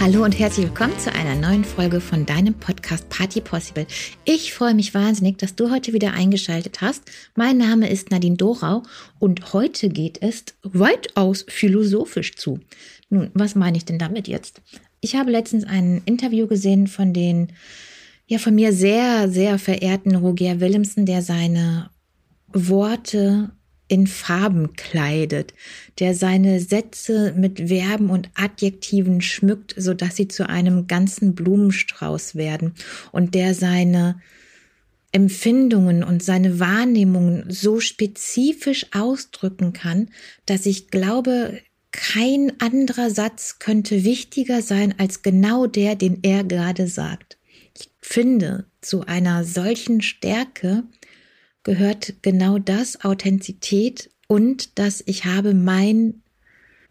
Hallo und herzlich willkommen zu einer neuen Folge von deinem Podcast Party Possible. Ich freue mich wahnsinnig, dass du heute wieder eingeschaltet hast. Mein Name ist Nadine Dorau und heute geht es weitaus philosophisch zu. Nun, was meine ich denn damit jetzt? Ich habe letztens ein Interview gesehen von den ja von mir sehr, sehr verehrten Roger Willemsen, der seine Worte in Farben kleidet, der seine Sätze mit Verben und Adjektiven schmückt, so dass sie zu einem ganzen Blumenstrauß werden und der seine Empfindungen und seine Wahrnehmungen so spezifisch ausdrücken kann, dass ich glaube, kein anderer Satz könnte wichtiger sein als genau der, den er gerade sagt. Ich finde, zu einer solchen Stärke gehört genau das, Authentizität und dass ich habe mein,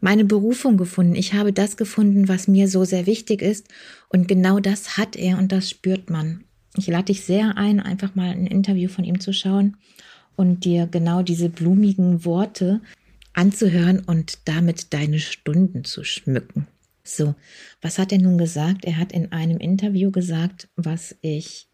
meine Berufung gefunden. Ich habe das gefunden, was mir so sehr wichtig ist. Und genau das hat er und das spürt man. Ich lade dich sehr ein, einfach mal ein Interview von ihm zu schauen und dir genau diese blumigen Worte anzuhören und damit deine Stunden zu schmücken. So, was hat er nun gesagt? Er hat in einem Interview gesagt, was ich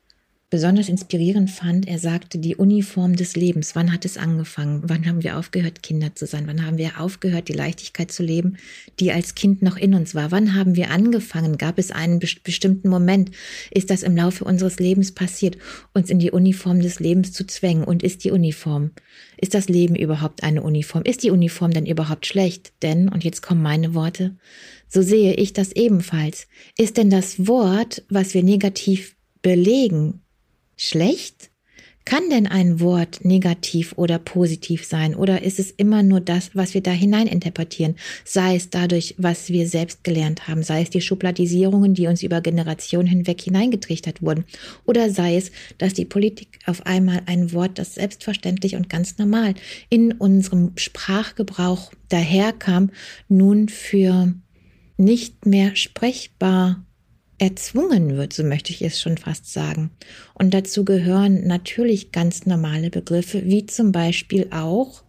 besonders inspirierend fand, er sagte, die Uniform des Lebens, wann hat es angefangen? Wann haben wir aufgehört, Kinder zu sein? Wann haben wir aufgehört, die Leichtigkeit zu leben, die als Kind noch in uns war? Wann haben wir angefangen? Gab es einen bestimmten Moment? Ist das im Laufe unseres Lebens passiert, uns in die Uniform des Lebens zu zwängen? Und ist die Uniform, ist das Leben überhaupt eine Uniform? Ist die Uniform denn überhaupt schlecht? Denn, und jetzt kommen meine Worte, so sehe ich das ebenfalls. Ist denn das Wort, was wir negativ belegen, schlecht? Kann denn ein Wort negativ oder positiv sein? Oder ist es immer nur das, was wir da hinein interpretieren? Sei es dadurch, was wir selbst gelernt haben, sei es die Schubladisierungen, die uns über Generationen hinweg hineingetrichtert wurden, oder sei es, dass die Politik auf einmal ein Wort, das selbstverständlich und ganz normal in unserem Sprachgebrauch daherkam, nun für nicht mehr sprechbar erzwungen wird, so möchte ich es schon fast sagen. Und dazu gehören natürlich ganz normale Begriffe, wie zum Beispiel auch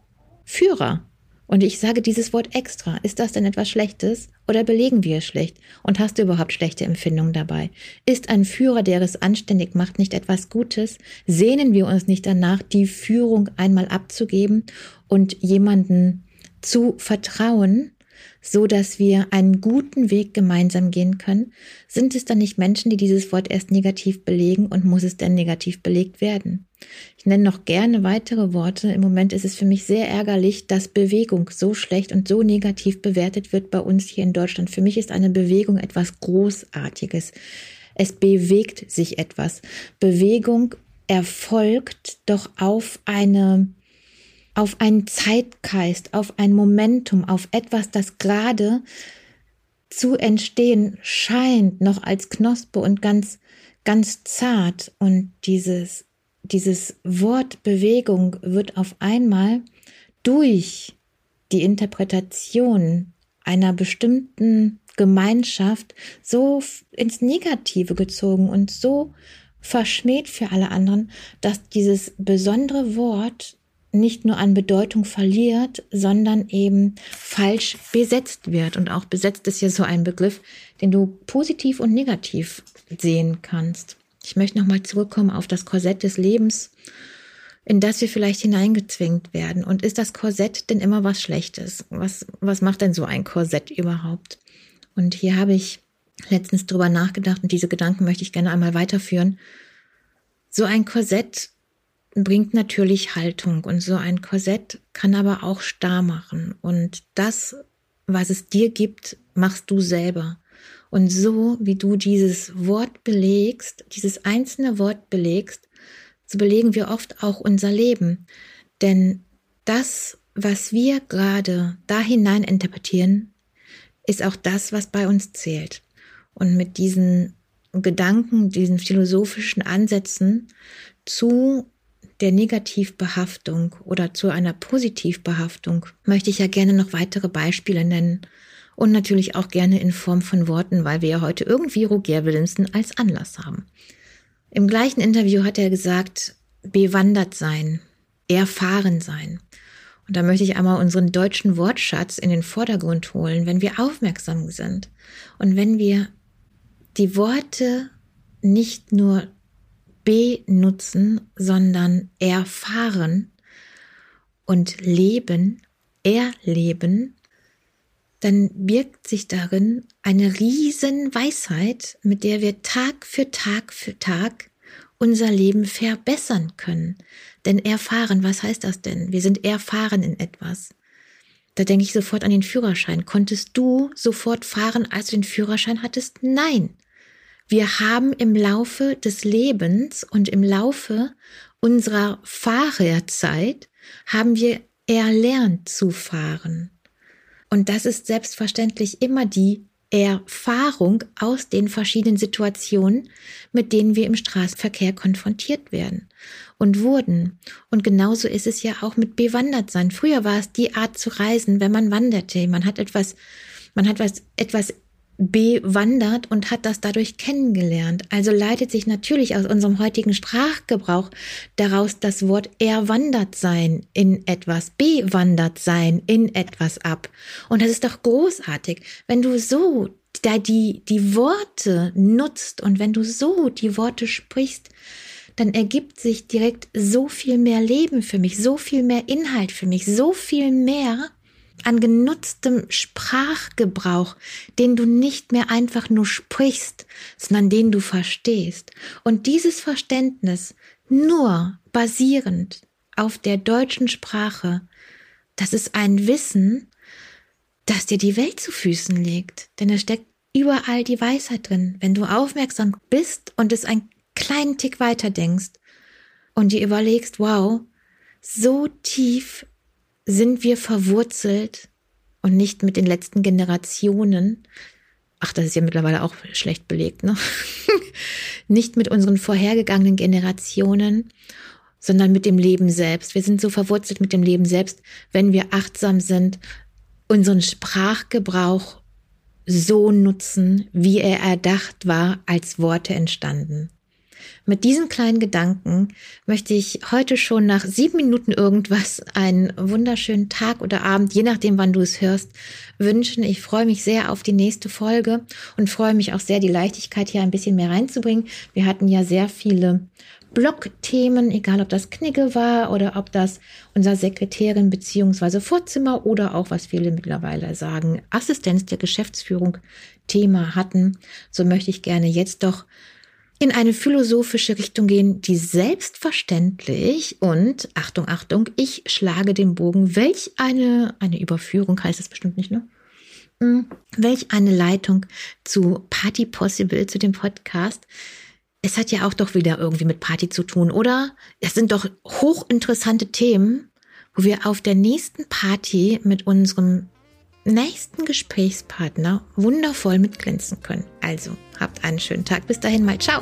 Führer. Und ich sage dieses Wort extra. Ist das denn etwas Schlechtes oder belegen wir es schlecht? Und hast du überhaupt schlechte Empfindungen dabei? Ist ein Führer, der es anständig macht, nicht etwas Gutes? Sehnen wir uns nicht danach, die Führung einmal abzugeben und jemanden zu vertrauen, so dass wir einen guten Weg gemeinsam gehen können? Sind es dann nicht Menschen, die dieses Wort erst negativ belegen und muss es denn negativ belegt werden? Ich nenne noch gerne weitere Worte. Im Moment ist es für mich sehr ärgerlich, dass Bewegung so schlecht und so negativ bewertet wird bei uns hier in Deutschland. Für mich ist eine Bewegung etwas Großartiges. Es bewegt sich etwas. Bewegung erfolgt doch auf eine auf einen Zeitgeist, auf ein Momentum, auf etwas, das gerade zu entstehen scheint, noch als Knospe und ganz, ganz zart. Und dieses, dieses Wort Bewegung wird auf einmal durch die Interpretation einer bestimmten Gemeinschaft so ins Negative gezogen und so verschmäht für alle anderen, dass dieses besondere Wort nicht nur an Bedeutung verliert, sondern eben falsch besetzt wird. Und auch besetzt ist ja so ein Begriff, den du positiv und negativ sehen kannst. Ich möchte nochmal zurückkommen auf das Korsett des Lebens, in das wir vielleicht hineingezwingt werden. Und ist das Korsett denn immer was Schlechtes? Was, was macht denn so ein Korsett überhaupt? Und hier habe ich letztens drüber nachgedacht und diese Gedanken möchte ich gerne einmal weiterführen. So ein Korsett bringt natürlich Haltung und so ein Korsett kann aber auch starr machen. Und das, was es dir gibt, machst du selber. Und so wie du dieses Wort belegst, dieses einzelne Wort belegst, so belegen wir oft auch unser Leben. Denn das, was wir gerade da hinein interpretieren, ist auch das, was bei uns zählt. Und mit diesen Gedanken, diesen philosophischen Ansätzen zu der Negativbehaftung oder zu einer Positivbehaftung möchte ich ja gerne noch weitere Beispiele nennen und natürlich auch gerne in Form von Worten, weil wir ja heute irgendwie Roger Willemsen als Anlass haben. Im gleichen Interview hat er gesagt, bewandert sein, erfahren sein. Und da möchte ich einmal unseren deutschen Wortschatz in den Vordergrund holen, wenn wir aufmerksam sind und wenn wir die Worte nicht nur benutzen, sondern erfahren und leben, erleben, dann birgt sich darin eine riesen Weisheit, mit der wir Tag für Tag für Tag unser Leben verbessern können. Denn erfahren, was heißt das denn? Wir sind erfahren in etwas. Da denke ich sofort an den Führerschein. Konntest du sofort fahren, als du den Führerschein hattest? Nein. Wir haben im Laufe des Lebens und im Laufe unserer Fahrerzeit haben wir erlernt zu fahren. Und das ist selbstverständlich immer die Erfahrung aus den verschiedenen Situationen, mit denen wir im Straßenverkehr konfrontiert werden und wurden. Und genauso ist es ja auch mit Bewandertsein. Früher war es die Art zu reisen, wenn man wanderte. Man hat etwas, man hat was, etwas bewandert und hat das dadurch kennengelernt. Also leitet sich natürlich aus unserem heutigen Sprachgebrauch daraus das Wort erwandert sein in etwas, bewandert sein in etwas ab. Und das ist doch großartig, wenn du so da die, die Worte nutzt und wenn du so die Worte sprichst, dann ergibt sich direkt so viel mehr Leben für mich, so viel mehr Inhalt für mich, so viel mehr an genutztem Sprachgebrauch, den du nicht mehr einfach nur sprichst, sondern den du verstehst. Und dieses Verständnis nur basierend auf der deutschen Sprache, das ist ein Wissen, das dir die Welt zu Füßen legt. Denn es steckt überall die Weisheit drin. Wenn du aufmerksam bist und es einen kleinen Tick weiter denkst und dir überlegst, wow, so tief sind wir verwurzelt und nicht mit den letzten Generationen. Ach, das ist ja mittlerweile auch schlecht belegt, ne? nicht mit unseren vorhergegangenen Generationen, sondern mit dem Leben selbst. Wir sind so verwurzelt mit dem Leben selbst, wenn wir achtsam sind, unseren Sprachgebrauch so nutzen, wie er erdacht war, als Worte entstanden. Mit diesen kleinen Gedanken möchte ich heute schon nach sieben Minuten irgendwas einen wunderschönen Tag oder Abend, je nachdem, wann du es hörst, wünschen. Ich freue mich sehr auf die nächste Folge und freue mich auch sehr, die Leichtigkeit hier ein bisschen mehr reinzubringen. Wir hatten ja sehr viele Blogthemen, egal ob das Knigge war oder ob das unser Sekretärin beziehungsweise Vorzimmer oder auch, was viele mittlerweile sagen, Assistenz der Geschäftsführung Thema hatten. So möchte ich gerne jetzt doch in eine philosophische Richtung gehen, die selbstverständlich und Achtung, Achtung, ich schlage den Bogen, welch eine, eine Überführung heißt es bestimmt nicht, ne? Hm, welch eine Leitung zu Party Possible, zu dem Podcast. Es hat ja auch doch wieder irgendwie mit Party zu tun, oder? Es sind doch hochinteressante Themen, wo wir auf der nächsten Party mit unserem nächsten Gesprächspartner wundervoll mitglänzen können. Also habt einen schönen Tag. Bis dahin mal. Ciao.